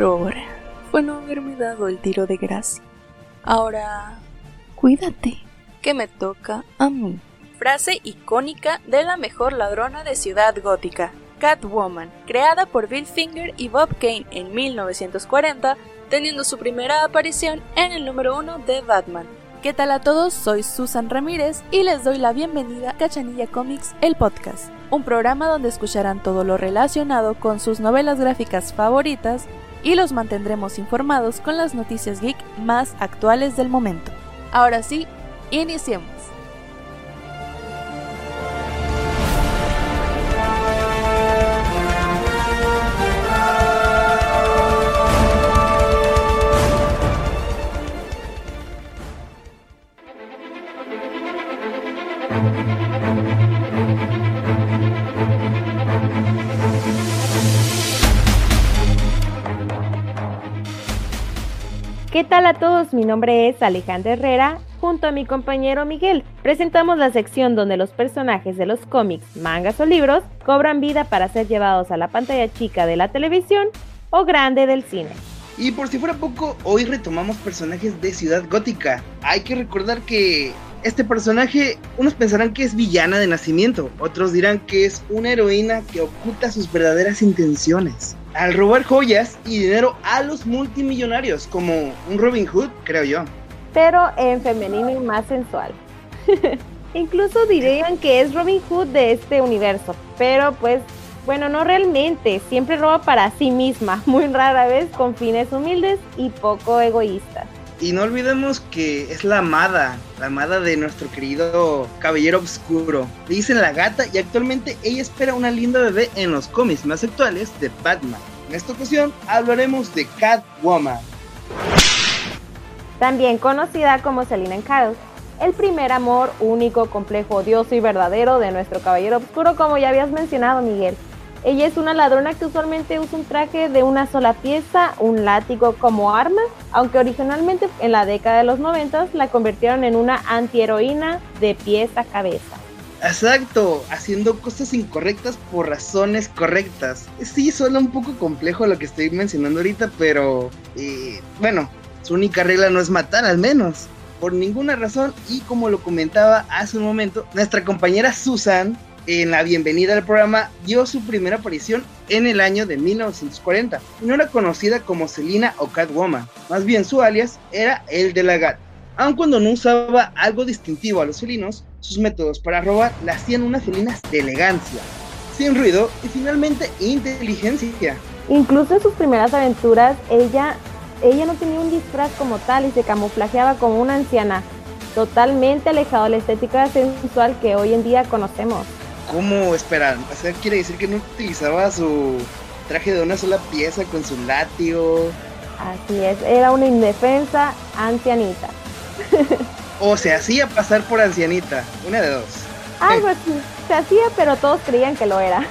error fue no haberme dado el tiro de gracia. Ahora, cuídate, que me toca a mí. Frase icónica de la mejor ladrona de Ciudad Gótica, Catwoman, creada por Bill Finger y Bob Kane en 1940, teniendo su primera aparición en el número uno de Batman. ¿Qué tal a todos? Soy Susan Ramírez y les doy la bienvenida a Cachanilla Comics, el podcast, un programa donde escucharán todo lo relacionado con sus novelas gráficas favoritas y los mantendremos informados con las noticias geek más actuales del momento. Ahora sí, iniciemos. Mi nombre es Alejandra Herrera. Junto a mi compañero Miguel, presentamos la sección donde los personajes de los cómics, mangas o libros cobran vida para ser llevados a la pantalla chica de la televisión o grande del cine. Y por si fuera poco, hoy retomamos personajes de Ciudad Gótica. Hay que recordar que este personaje, unos pensarán que es villana de nacimiento, otros dirán que es una heroína que oculta sus verdaderas intenciones. Al robar joyas y dinero a los multimillonarios, como un Robin Hood, creo yo. Pero en femenino y más sensual. Incluso dirían que es Robin Hood de este universo, pero pues bueno, no realmente, siempre roba para sí misma, muy rara vez con fines humildes y poco egoístas. Y no olvidemos que es la amada, la amada de nuestro querido Caballero Oscuro. Le dicen la gata y actualmente ella espera una linda bebé en los cómics más actuales de Batman. En esta ocasión hablaremos de Catwoman. También conocida como Selina Kyle, el primer amor único, complejo, odioso y verdadero de nuestro Caballero Oscuro, como ya habías mencionado, Miguel. Ella es una ladrona que usualmente usa un traje de una sola pieza, un látigo como arma, aunque originalmente en la década de los 90 la convirtieron en una antiheroína de pies a cabeza. Exacto, haciendo cosas incorrectas por razones correctas. Sí, suena un poco complejo lo que estoy mencionando ahorita, pero eh, bueno, su única regla no es matar al menos. Por ninguna razón, y como lo comentaba hace un momento, nuestra compañera Susan en la bienvenida al programa dio su primera aparición en el año de 1940 y no era conocida como Selina o Catwoman, más bien su alias era el de la Gat. Aun cuando no usaba algo distintivo a los felinos, sus métodos para robar la hacían unas felinas de elegancia, sin ruido y finalmente inteligencia. Incluso en sus primeras aventuras, ella, ella no tenía un disfraz como tal y se camuflajeaba como una anciana, totalmente alejado de la estética sensual que hoy en día conocemos. ¿Cómo esperan? O sea, quiere decir que no utilizaba su traje de una sola pieza con su látigo. Así es, era una indefensa ancianita. o se hacía pasar por ancianita, una de dos. Algo así, se hacía, pero todos creían que lo era.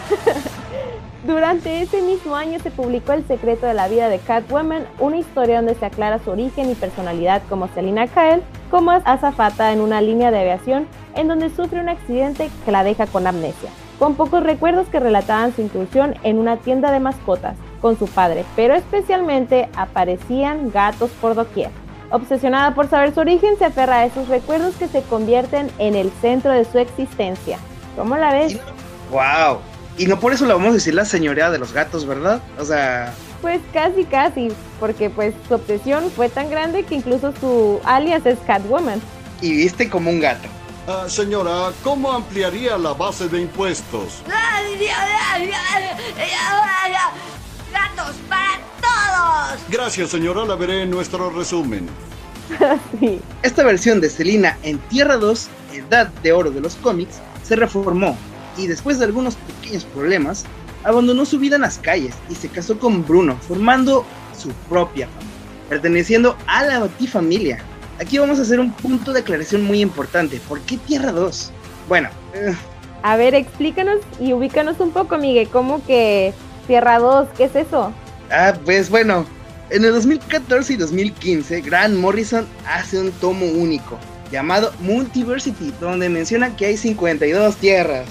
Durante ese mismo año se publicó El secreto de la vida de Catwoman, una historia donde se aclara su origen y personalidad como Selina Kyle, como azafata en una línea de aviación en donde sufre un accidente que la deja con amnesia, con pocos recuerdos que relataban su incursión en una tienda de mascotas con su padre, pero especialmente aparecían gatos por doquier. Obsesionada por saber su origen, se aferra a esos recuerdos que se convierten en el centro de su existencia. ¿Cómo la ves? ¡Wow! Y no por eso la vamos a decir la señoría de los gatos, ¿verdad? O sea... Pues casi, casi, porque pues su obsesión fue tan grande que incluso su alias es Catwoman. Y viste como un gato. Ah, señora, ¿cómo ampliaría la base de impuestos? ¡Gatos para todos! Gracias, señora, la veré en nuestro resumen. sí. Esta versión de Selina en Tierra 2, Edad de Oro de los cómics, se reformó y después de algunos pequeños problemas, abandonó su vida en las calles y se casó con Bruno, formando su propia familia, perteneciendo a la Batifamilia. Aquí vamos a hacer un punto de aclaración muy importante. ¿Por qué Tierra 2? Bueno. Eh. A ver, explícanos y ubícanos un poco, Miguel. ¿Cómo que Tierra 2? ¿Qué es eso? Ah, pues bueno. En el 2014 y 2015, Grant Morrison hace un tomo único llamado Multiversity, donde menciona que hay 52 tierras,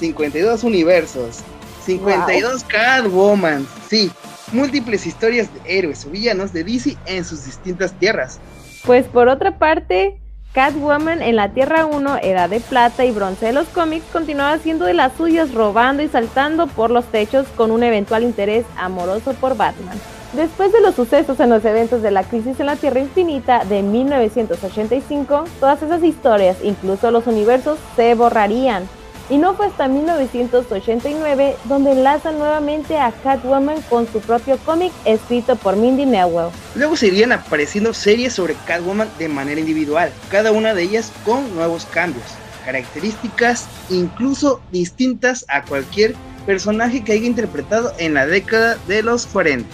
52 universos, 52 Catwoman. Sí, múltiples historias de héroes o villanos de DC en sus distintas tierras. Pues por otra parte, Catwoman en la Tierra 1, Edad de Plata y Bronce de los cómics, continuaba siendo de las suyas robando y saltando por los techos con un eventual interés amoroso por Batman. Después de los sucesos en los eventos de la crisis en la Tierra Infinita de 1985, todas esas historias, incluso los universos, se borrarían, y no fue hasta 1989 donde enlazan nuevamente a Catwoman con su propio cómic escrito por Mindy Newell. Luego seguirían apareciendo series sobre Catwoman de manera individual, cada una de ellas con nuevos cambios, características incluso distintas a cualquier personaje que haya interpretado en la década de los 40.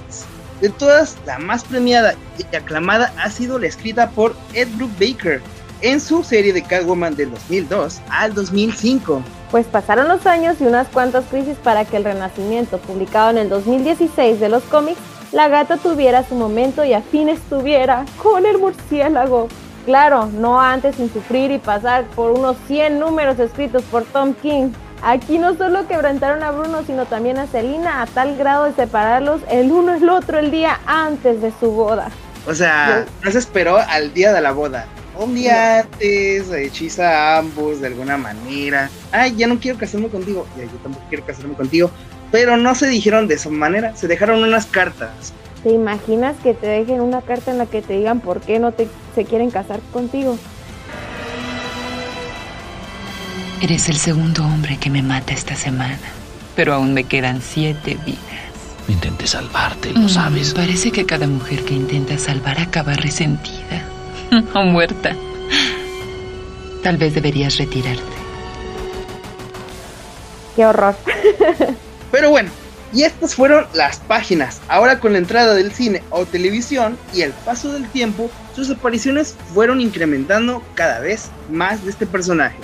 De todas, la más premiada y aclamada ha sido la escrita por Ed Brook Baker en su serie de Catwoman del 2002 al 2005. Pues pasaron los años y unas cuantas crisis para que el renacimiento, publicado en el 2016 de los cómics, la gata tuviera su momento y a fin estuviera con el murciélago. Claro, no antes sin sufrir y pasar por unos 100 números escritos por Tom King. Aquí no solo quebrantaron a Bruno, sino también a Selina a tal grado de separarlos el uno el otro el día antes de su boda. O sea, no se esperó al día de la boda un día antes hechiza a ambos de alguna manera. Ay, ya no quiero casarme contigo. Ya, yo tampoco quiero casarme contigo. Pero no se dijeron de esa manera, se dejaron unas cartas. ¿Te imaginas que te dejen una carta en la que te digan por qué no te, se quieren casar contigo? Eres el segundo hombre que me mata esta semana, pero aún me quedan siete vidas. Intenté salvarte, lo mm, sabes. Parece que cada mujer que intenta salvar acaba resentida. o muerta. Tal vez deberías retirarte. Qué horror. Pero bueno, y estas fueron las páginas. Ahora con la entrada del cine o televisión y el paso del tiempo, sus apariciones fueron incrementando cada vez más de este personaje.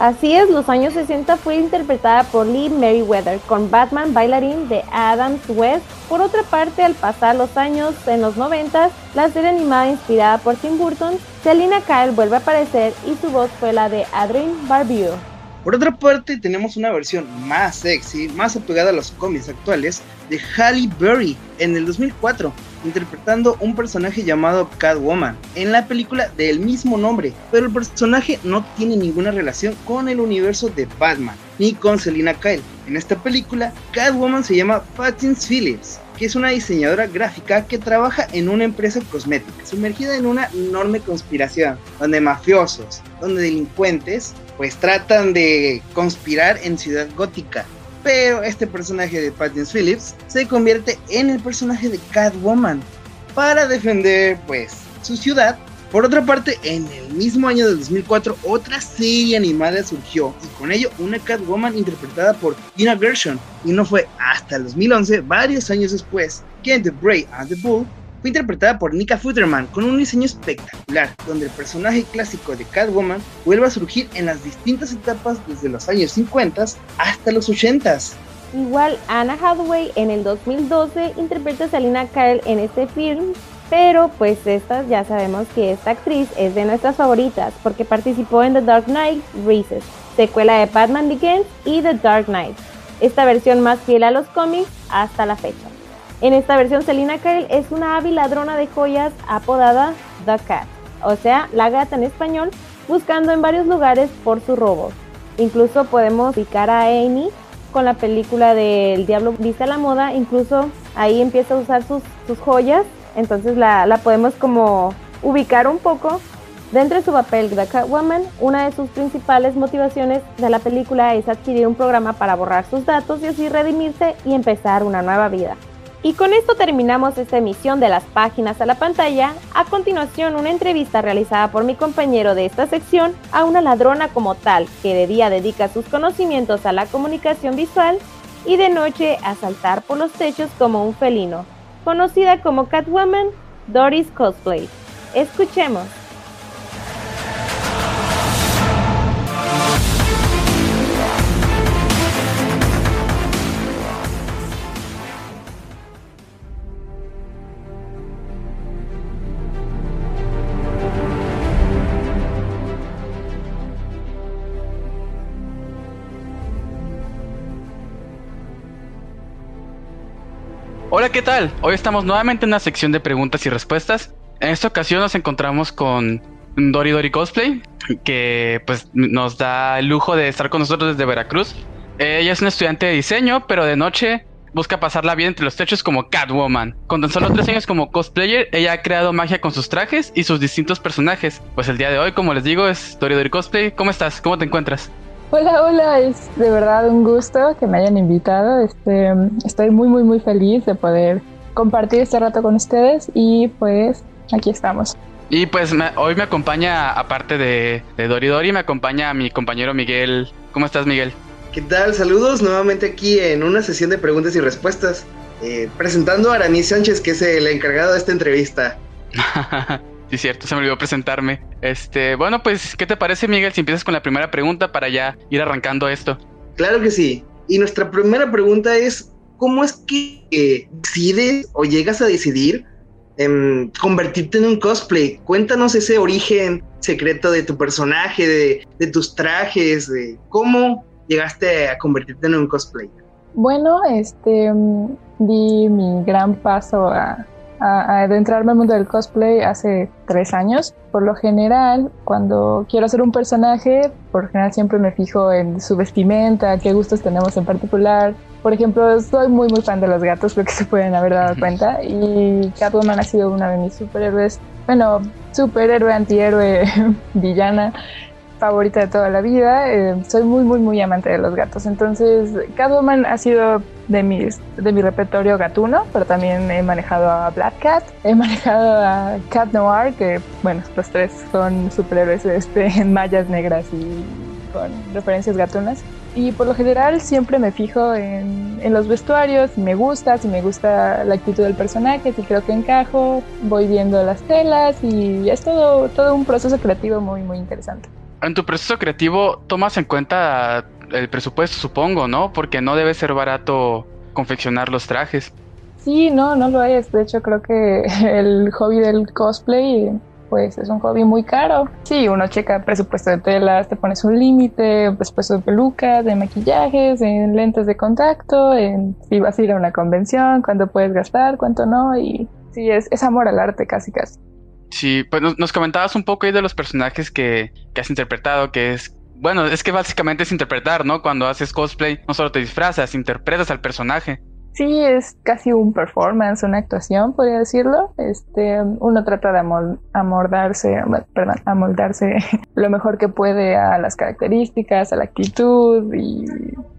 Así es, los años 60 fue interpretada por Lee Meriwether con Batman Bailarín de Adams West. Por otra parte, al pasar los años en los 90, la serie animada inspirada por Tim Burton, Selina Kyle vuelve a aparecer y su voz fue la de Adrien Barbeau. Por otra parte, tenemos una versión más sexy, más apegada a los cómics actuales, de Halle Berry en el 2004, interpretando un personaje llamado Catwoman en la película del mismo nombre, pero el personaje no tiene ninguna relación con el universo de Batman ni con Selina Kyle. En esta película, Catwoman se llama Pattinson Phillips, que es una diseñadora gráfica que trabaja en una empresa cosmética, sumergida en una enorme conspiración, donde mafiosos, donde delincuentes, pues tratan de conspirar en Ciudad Gótica, pero este personaje de Pattinson Phillips se convierte en el personaje de Catwoman para defender pues su ciudad. Por otra parte, en el mismo año del 2004, otra serie animada surgió y con ello una Catwoman interpretada por Gina Gershon. Y no fue hasta el 2011, varios años después, que en The Brave and the Bull fue interpretada por Nika Futterman con un diseño espectacular, donde el personaje clásico de Catwoman vuelve a surgir en las distintas etapas desde los años 50 hasta los 80. Igual Anna Hathaway en el 2012 interpreta a Selina Kyle en este film, pero pues esta ya sabemos que esta actriz es de nuestras favoritas porque participó en The Dark Knight Rises, secuela de Batman Begins y The Dark Knight, esta versión más fiel a los cómics hasta la fecha. En esta versión, Selina Kyle es una hábil ladrona de joyas apodada The Cat, o sea, la gata en español, buscando en varios lugares por su robo. Incluso podemos ubicar a Amy con la película del Diablo Vista a la Moda, incluso ahí empieza a usar sus, joyas, entonces la, la, podemos como ubicar un poco. Dentro de su papel de Catwoman, una de sus principales motivaciones de la película es adquirir un programa para borrar sus datos y así redimirse y empezar una nueva vida. Y con esto terminamos esta emisión de las páginas a la pantalla. A continuación, una entrevista realizada por mi compañero de esta sección a una ladrona como tal, que de día dedica sus conocimientos a la comunicación visual y de noche a saltar por los techos como un felino, conocida como Catwoman, Doris Cosplay. Escuchemos. Hola, ¿qué tal? Hoy estamos nuevamente en una sección de preguntas y respuestas. En esta ocasión nos encontramos con Dori Dori Cosplay, que pues nos da el lujo de estar con nosotros desde Veracruz. Ella es una estudiante de diseño, pero de noche busca pasarla bien entre los techos como Catwoman. Con tan solo tres años como cosplayer, ella ha creado magia con sus trajes y sus distintos personajes. Pues el día de hoy, como les digo, es Dori Dori Cosplay. ¿Cómo estás? ¿Cómo te encuentras? Hola, hola, es de verdad un gusto que me hayan invitado. Este, estoy muy, muy, muy feliz de poder compartir este rato con ustedes y pues aquí estamos. Y pues hoy me acompaña, aparte de, de Dori Dori, me acompaña mi compañero Miguel. ¿Cómo estás, Miguel? ¿Qué tal? Saludos nuevamente aquí en una sesión de preguntas y respuestas. Eh, presentando a Aramis Sánchez, que es el encargado de esta entrevista. sí, cierto, se me olvidó presentarme. Este, bueno, pues, ¿qué te parece, Miguel, si empiezas con la primera pregunta para ya ir arrancando esto? Claro que sí. Y nuestra primera pregunta es: ¿cómo es que decides o llegas a decidir em, convertirte en un cosplay? Cuéntanos ese origen secreto de tu personaje, de, de tus trajes, de cómo llegaste a convertirte en un cosplay? Bueno, este, di mi gran paso a, adentrarme al mundo del cosplay hace tres años. Por lo general, cuando quiero hacer un personaje, por general siempre me fijo en su vestimenta, qué gustos tenemos en particular. Por ejemplo, soy muy muy fan de los gatos, creo que se pueden haber dado cuenta. Y Catwoman ha sido una de mis superhéroes, bueno, superhéroe, antihéroe, villana favorita de toda la vida. Eh, soy muy, muy, muy amante de los gatos. Entonces, Catwoman ha sido de, mis, de mi repertorio gatuno, pero también he manejado a Black Cat, he manejado a Cat Noir, que, bueno, los tres son superhéroes este, en mallas negras y con referencias gatunas. Y por lo general siempre me fijo en, en, los vestuarios, si me gusta, si me gusta la actitud del personaje, si creo que encajo, voy viendo las telas y es todo, todo un proceso creativo muy, muy interesante en tu proceso creativo tomas en cuenta el presupuesto, supongo, ¿no? Porque no debe ser barato confeccionar los trajes. Sí, no, no lo es. De hecho, creo que el hobby del cosplay, pues es un hobby muy caro. Sí, uno checa presupuesto de telas, te pones un límite, presupuesto de pelucas, de maquillajes, en lentes de contacto, en si vas a ir a una convención, cuánto puedes gastar, cuánto no, y sí, es, es amor al arte casi casi. Sí, pues nos, comentabas un poco ahí de los personajes que, que has interpretado, que es bueno, es que básicamente es interpretar, ¿no? Cuando haces cosplay, no solo te disfrazas, interpretas al personaje. Sí, es casi un performance, una actuación, podría decirlo. Este, uno trata de amoldarse, perdón, amoldarse lo mejor que puede a las características, a la actitud y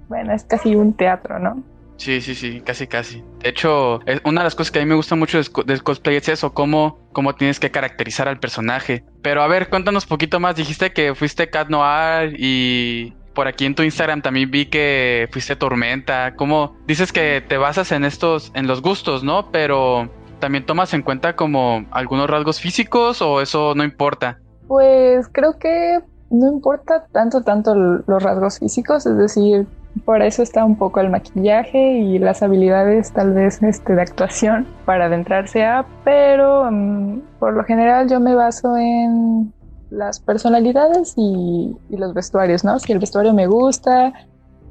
bueno, es casi un teatro, ¿no? Sí, sí, sí, casi, casi. De hecho, una de las cosas que a mí me gusta mucho del cosplay es eso, cómo, cómo tienes que caracterizar al personaje. Pero a ver, cuéntanos un poquito más. Dijiste que fuiste Cat Noir y por aquí en tu Instagram también vi que fuiste Tormenta. ¿Cómo dices que te basas en estos, en los gustos, no? Pero también tomas en cuenta como algunos rasgos físicos o eso no importa. Pues creo que no importa tanto, tanto los rasgos físicos, es decir, por eso está un poco el maquillaje y las habilidades tal vez este, de actuación para adentrarse a, pero mm, por lo general yo me baso en las personalidades y, los vestuarios, ¿no? Si el vestuario me gusta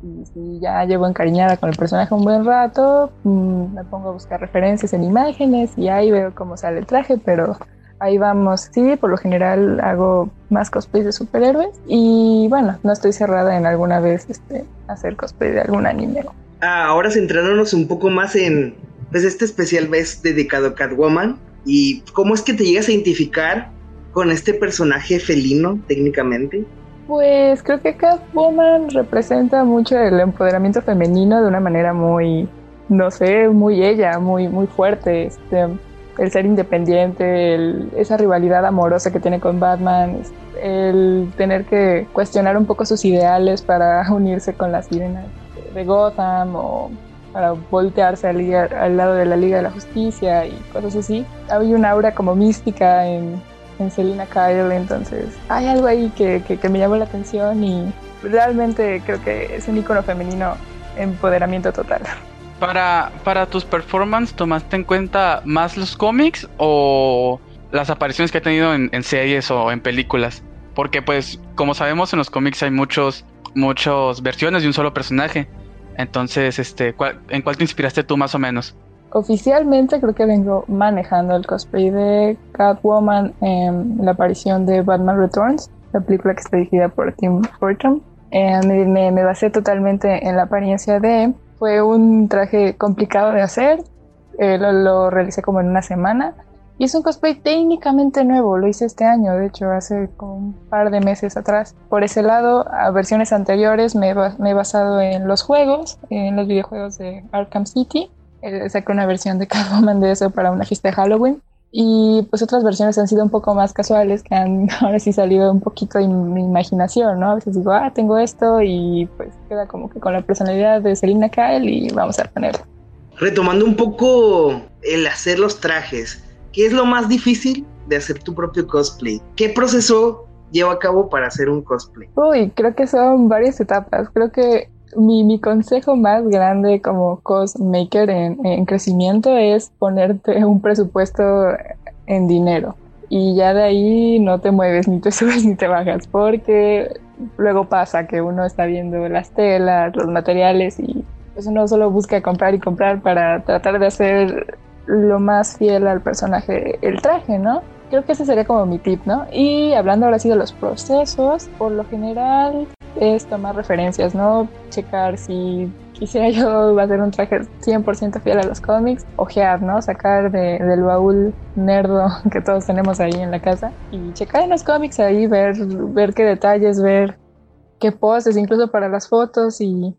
y si ya llevo encariñada con el personaje un buen rato, mm, me pongo a buscar referencias en imágenes y ahí veo cómo sale el traje, pero ahí vamos. Sí, por lo general hago más cosplay de superhéroes y bueno, no estoy cerrada en alguna vez este, hacer cosplay de algún anime. Ah, ahora centrándonos un poco más en pues, este especial vez dedicado a Catwoman y cómo es que te llegas a identificar con este personaje felino técnicamente. Pues creo que Catwoman representa mucho el empoderamiento femenino de una manera muy, no sé, muy ella, muy, muy fuerte. Este, el ser independiente, esa rivalidad amorosa que tiene con Batman, el tener que cuestionar un poco sus ideales para unirse con las sirenas de Gotham o para voltearse al, al, lado de la Liga de la Justicia y cosas así. Había una aura como mística en, en Selina Kyle, entonces hay algo ahí que, que, que me llamó la atención y realmente creo que es un icono femenino empoderamiento total. Para, para tus performances, ¿tomaste en cuenta más los cómics o las apariciones que ha tenido en, series o en películas? Porque pues, como sabemos, en los cómics hay muchos, muchas versiones de un solo personaje. Entonces, este, ¿en cuál te inspiraste tú más o menos? oficialmente creo que vengo manejando el cosplay de Catwoman en la aparición de Batman Returns, la película que está dirigida por Tim Burton. Eh, me, me, basé totalmente en la apariencia de... Fue un traje complicado de hacer, eh, lo, lo, realicé como en una semana. Y es un cosplay técnicamente nuevo, lo hice este año, de hecho, hace un par de meses atrás. Por ese lado, a versiones anteriores me, me he basado en los juegos, en los videojuegos de Arkham City. Eh, saqué una versión de Catwoman de eso para una fiesta de Halloween. Y pues otras versiones han sido un poco más casuales, que han ahora sí salido un poquito de mi imaginación, ¿no? A veces digo, ah, tengo esto y pues queda como que con la personalidad de Selina Kyle y vamos a ponerlo. Retomando un poco el hacer los trajes, ¿qué es lo más difícil de hacer tu propio cosplay? ¿Qué proceso lleva a cabo para hacer un cosplay? Uy, creo que son varias etapas. Creo que mi, mi consejo más grande como cosmaker en, en crecimiento es ponerte un presupuesto en dinero y ya de ahí no te mueves ni te subes ni te bajas porque luego pasa que uno está viendo las telas, los materiales y pues uno solo busca comprar y comprar para tratar de hacer lo más fiel al personaje el traje, ¿no? Creo que ese sería como mi tip, ¿no? Y hablando ahora sí de los procesos, por lo general es tomar referencias, ¿no? Checar si quisiera yo hacer un traje 100% fiel a los cómics, ojear, ¿no? Sacar del baúl nerdo que todos tenemos ahí en la casa y checar en los cómics ahí, ver, ver qué detalles, ver qué poses, incluso para las fotos y,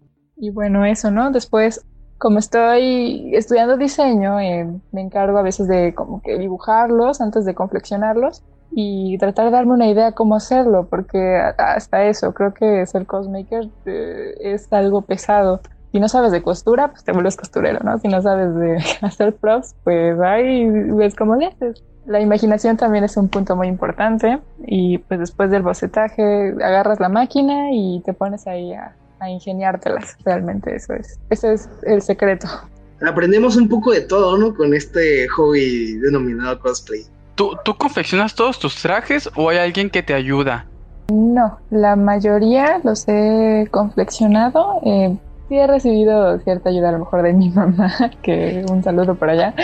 bueno, eso, ¿no? Después como estoy estudiando diseño, eh, me encargo a veces de como que dibujarlos antes de confeccionarlos y tratar de darme una idea cómo hacerlo, porque hasta eso, creo que ser cosmaker eh, es algo pesado. Si no sabes de costura, pues te vuelves costurero, ¿no? Si no sabes de hacer props, pues ahí ves cómo le haces. La imaginación también es un punto muy importante y pues después del bocetaje agarras la máquina y te pones ahí a, a ingeniártelas. Realmente eso es, ese es el secreto. Aprendemos un poco de todo, ¿no? Con este hobby denominado cosplay. ¿Tú, ¿Tú confeccionas todos tus trajes o hay alguien que te ayuda? No, la mayoría los he confeccionado. Eh, sí he recibido cierta ayuda a lo mejor de mi mamá, que un saludo por allá,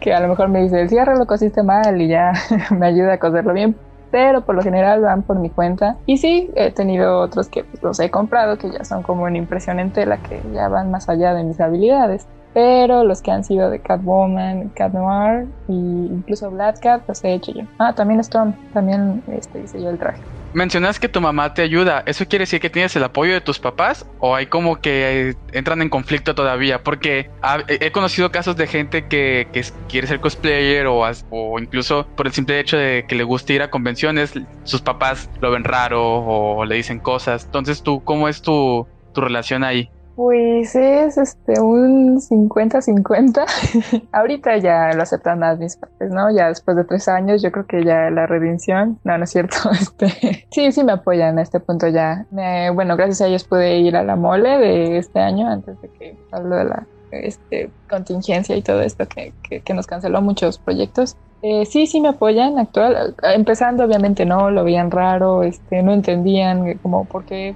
que a lo mejor me dice, el cierre lo cosiste mal y ya me ayuda a coserlo bien, pero por lo general van por mi cuenta. Y sí, he tenido otros que pues, los he comprado, que ya son como en impresión en tela, que ya van más allá de mis habilidades. Pero los que han sido de Catwoman, Cat Noir e incluso Black Cat los he hecho yo. Ah, también Storm, también este, hice yo el traje. Mencionas que tu mamá te ayuda. ¿Eso quiere decir que tienes el apoyo de tus papás? ¿O hay como que entran en conflicto todavía? Porque he conocido casos de gente que, quiere ser cosplayer o, incluso por el simple hecho de que le guste ir a convenciones, sus papás lo ven raro o le dicen cosas. Entonces, ¿tú cómo es tu relación ahí? Pues es este un 50-50. Ahorita ya lo aceptan más mis padres, ¿no? Ya después de tres años, yo creo que ya la redención. No, no es cierto. Este, sí, sí me apoyan a este punto ya. bueno, gracias a ellos pude ir a la mole de este año antes de que hablo de la este, contingencia y todo esto que, que, nos canceló muchos proyectos. Eh, sí, sí me apoyan actual. Empezando, obviamente no, lo veían raro, este, no entendían como por qué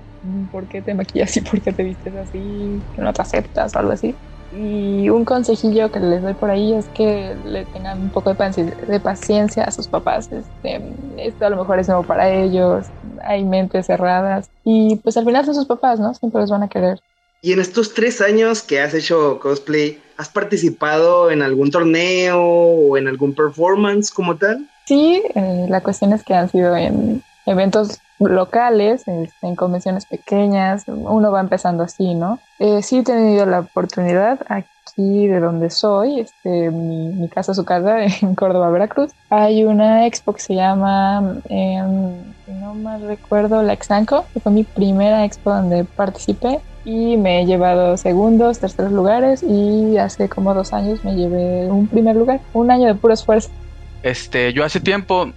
¿por qué te maquillas y por qué te vistes así? Que no te aceptas o algo así. Y un consejillo que les doy por ahí es que le tengan un poco de, paciencia a sus papás. Este, esto a lo mejor es nuevo para ellos, hay mentes cerradas y pues al final son sus papás, ¿no? Siempre los van a querer. Y en estos tres años que has hecho cosplay, ¿has participado en algún torneo o en algún performance como tal? Sí, eh, la cuestión es que han sido en eventos locales, en, convenciones pequeñas, uno va empezando así, ¿no? Eh, sí he tenido la oportunidad aquí de donde soy, este, mi, casa, su casa, en Córdoba, Veracruz. Hay una expo que se llama, em, no más recuerdo, la Exanco, que fue mi primera expo donde participé y me he llevado segundos, terceros lugares y hace como dos años me llevé un primer lugar, un año de puro esfuerzo. Este, yo hace tiempo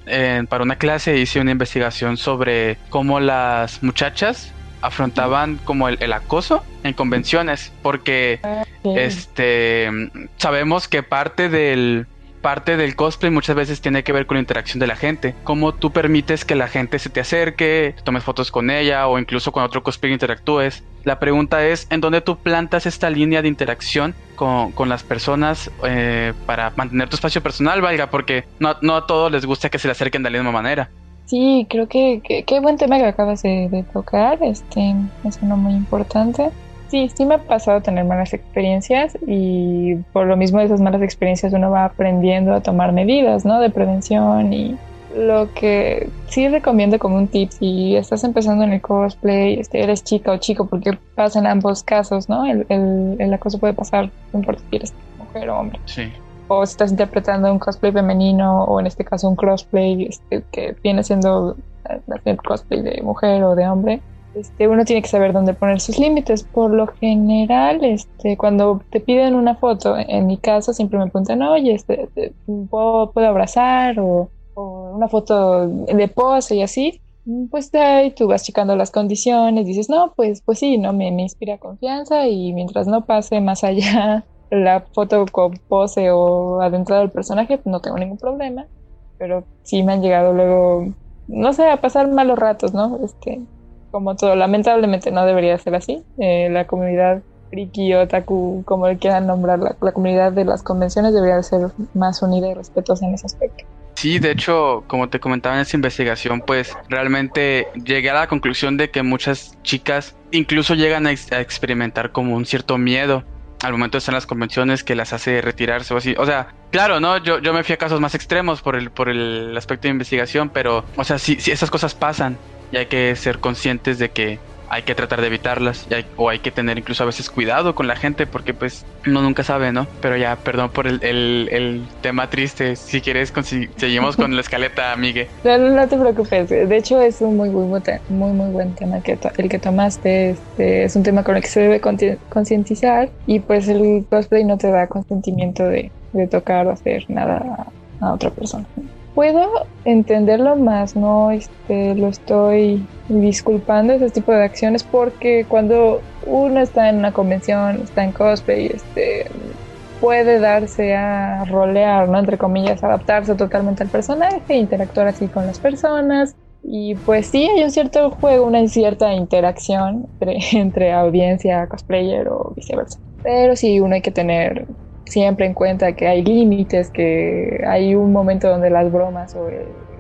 para una clase hice una investigación sobre cómo las muchachas afrontaban como el, acoso en convenciones, porque este sabemos que parte del parte del cosplay muchas veces tiene que ver con la interacción de la gente. Cómo tú permites que la gente se te acerque, tomes fotos con ella o incluso con otro cosplay interactúes. La pregunta es, ¿en dónde tú plantas esta línea de interacción con, con las personas eh, para mantener tu espacio personal, valga? Porque no, no, a todos les gusta que se le acerquen de la misma manera. Sí, creo que qué buen tema que acabas de, de, tocar, este, es uno muy importante. Sí, sí me ha pasado tener malas experiencias y por lo mismo de esas malas experiencias uno va aprendiendo a tomar medidas, ¿no? De prevención y lo que sí recomiendo como un tip si estás empezando en el cosplay, este, eres chica o chico, porque pasa en ambos casos, ¿no? El, el, el acoso puede pasar, no importa si eres mujer o hombre. Sí. O si estás interpretando un cosplay femenino o en este caso un crossplay este, que viene siendo el cosplay de mujer o de hombre, este, uno tiene que saber dónde poner sus límites. Por lo general, este, cuando te piden una foto, en mi caso siempre me preguntan, oye, este, ¿puedo, ¿puedo, abrazar? O, una foto de pose y así. Pues de ahí tú vas checando las condiciones, dices, no, pues, pues sí, no me, me inspira confianza y mientras no pase más allá la foto con pose o adentrado del personaje, pues no tengo ningún problema. Pero sí me han llegado luego, no sé, a pasar malos ratos, ¿no? Este, como todo, lamentablemente no debería ser así. Eh, la comunidad friki, otaku, como le quieran nombrar, la, comunidad de las convenciones debería ser más unida y respetuosa en ese aspecto. Sí, de hecho, como te comentaba en esa investigación, pues realmente llegué a la conclusión de que muchas chicas incluso llegan a, a experimentar como un cierto miedo al momento de estar en las convenciones que las hace retirarse o así. O sea, claro, ¿no? Yo, yo me fui a casos más extremos por el, por el aspecto de investigación, pero, o sea, sí, sí esas cosas pasan y hay que ser conscientes de que hay que tratar de evitarlas hay, o hay que tener incluso a veces cuidado con la gente porque pues uno nunca sabe, ¿no? Pero ya, perdón por el, el, el tema triste. Si quieres, seguimos con la escaleta, Migue. No, no, no, te preocupes. De hecho, es un muy, muy, muy, muy buen tema que el que tomaste. Este, es un tema con el que se debe concientizar y pues el cosplay no te da consentimiento de, de tocar o hacer nada a, a otra persona puedo entenderlo más, no este, lo estoy disculpando ese tipo de acciones porque cuando uno está en una convención, está en cosplay, este, puede darse a rolear, ¿no? Entre comillas, adaptarse totalmente al personaje, interactuar así con las personas. Y pues sí, hay un cierto juego, una cierta interacción entre, entre audiencia, cosplayer o viceversa. Pero sí, uno hay que tener siempre en cuenta que hay límites, que hay un momento donde las bromas o,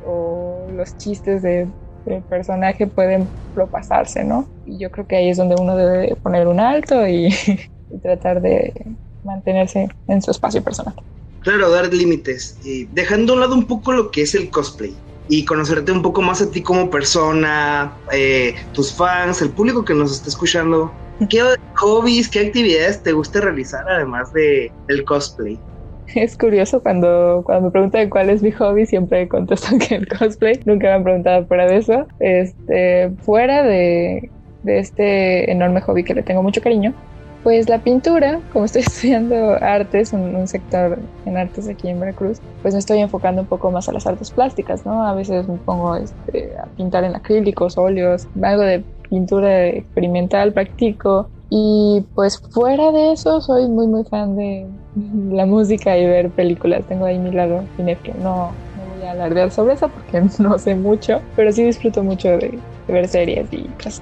o los chistes de, del personaje pueden propasarse, ¿no? Y yo creo que ahí es donde uno debe poner un alto y, y tratar de mantenerse en su espacio personal. Claro, dar límites, y dejando a un lado un poco lo que es el cosplay y conocerte un poco más a ti como persona, eh, tus fans, el público que nos está escuchando. ¿Qué hobbies, qué actividades te gusta realizar además de el cosplay? Es curioso cuando, cuando me preguntan cuál es mi hobby, siempre contesto que el cosplay. Nunca me han preguntado fuera de eso. Este, fuera de, de este enorme hobby que le tengo mucho cariño, pues la pintura, como estoy estudiando artes, un, sector en artes aquí en Veracruz, pues me estoy enfocando un poco más a las artes plásticas, ¿no? A veces me pongo este, a pintar en acrílicos, óleos, algo de pintura experimental, practico. Y pues fuera de eso, soy muy, muy fan de la música y ver películas. Tengo ahí mi lado cinéfilo. No, no voy a alardear sobre eso porque no sé mucho, pero sí disfruto mucho de, de ver series y cosas.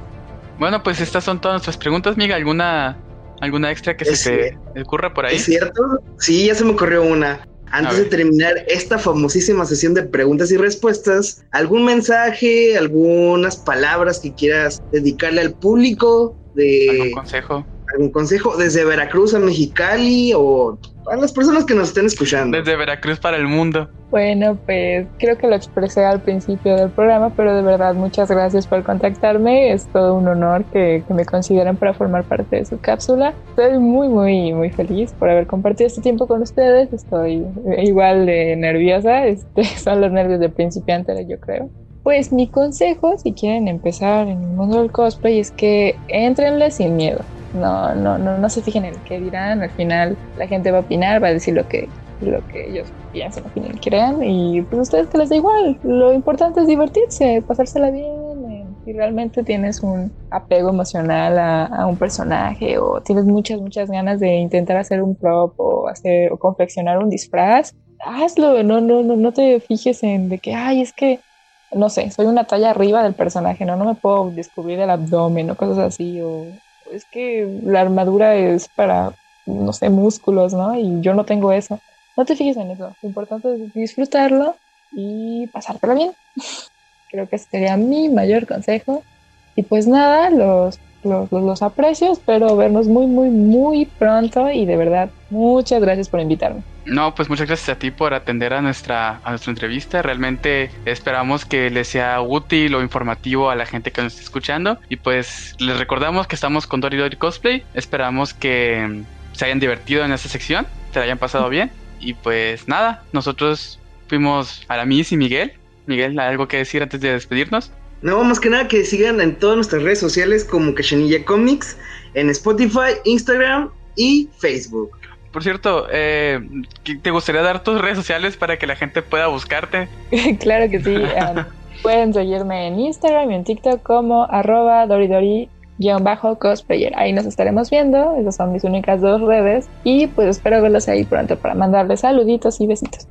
Bueno, pues estas son todas nuestras preguntas, Miga. ¿Alguna ¿Alguna extra que es se te ocurra por ahí? ¿Es cierto? Sí, ya se me ocurrió una. Antes de terminar esta famosísima sesión de preguntas y respuestas, ¿algún mensaje, algunas palabras que quieras dedicarle al público? De, ¿Algún consejo? ¿Algún consejo desde Veracruz a Mexicali o a las personas que nos estén escuchando? Desde Veracruz para el mundo. Bueno, pues creo que lo expresé al principio del programa, pero de verdad muchas gracias por contactarme. Es todo un honor que, que me consideren para formar parte de su cápsula. Estoy muy, muy, muy feliz por haber compartido este tiempo con ustedes. Estoy igual de nerviosa. Este, son los nervios de principiante, yo creo. Pues mi consejo, si quieren empezar en el mundo del cosplay, es que entrenle sin miedo. No, no, no, no se fijen en el que dirán. Al final la gente va a opinar, va a decir lo que lo que ellos piensan, opinan, crean y pues ustedes que les da igual. Lo importante es divertirse, pasársela bien. Eh, si realmente tienes un apego emocional a, a, un personaje o tienes muchas, muchas ganas de intentar hacer un prop o hacer o confeccionar un disfraz, hazlo, no, no, no, no te fijes en de que, ay, es que, no sé, soy una talla arriba del personaje, no, no me puedo descubrir el abdomen o cosas así, o es que la armadura es para, no sé, músculos, ¿no? Y yo no tengo eso. No te fijes en eso, lo importante es disfrutarlo y pasártelo bien. Creo que ese sería mi mayor consejo. Y pues nada, los los, los, aprecio, espero vernos muy, muy, muy pronto y de verdad, muchas gracias por invitarme. No, pues muchas gracias a ti por atender a nuestra, a nuestra entrevista. Realmente esperamos que les sea útil o informativo a la gente que nos está escuchando. Y pues les recordamos que estamos con Dory Dory Cosplay. Esperamos que se hayan divertido en esta sección, te la hayan pasado bien. Y pues nada, nosotros fuimos a la Miss y Miguel. Miguel, ¿algo que decir antes de despedirnos? No, más que nada que sigan en todas nuestras redes sociales como Cachanilla Comics, en Spotify, Instagram y Facebook. Por cierto, eh, ¿te gustaría dar tus redes sociales para que la gente pueda buscarte? claro que sí. Um, pueden seguirme en Instagram y en TikTok como arroba doridori-cosplayer. Ahí nos estaremos viendo. Esas son mis únicas dos redes. Y pues espero verlos ahí pronto para mandarles saluditos y besitos.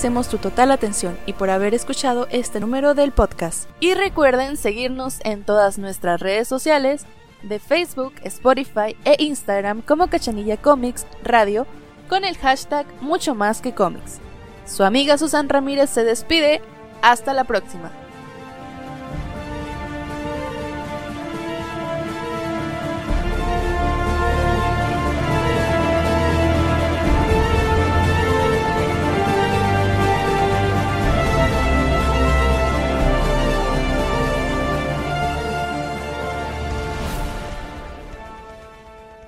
Agradecemos tu total atención y por haber escuchado este número del podcast. Y recuerden seguirnos en todas nuestras redes sociales de Facebook, Spotify e Instagram como Cachanilla Comics Radio con el hashtag mucho más que cómics. Su amiga Susan Ramírez se despide. Hasta la próxima.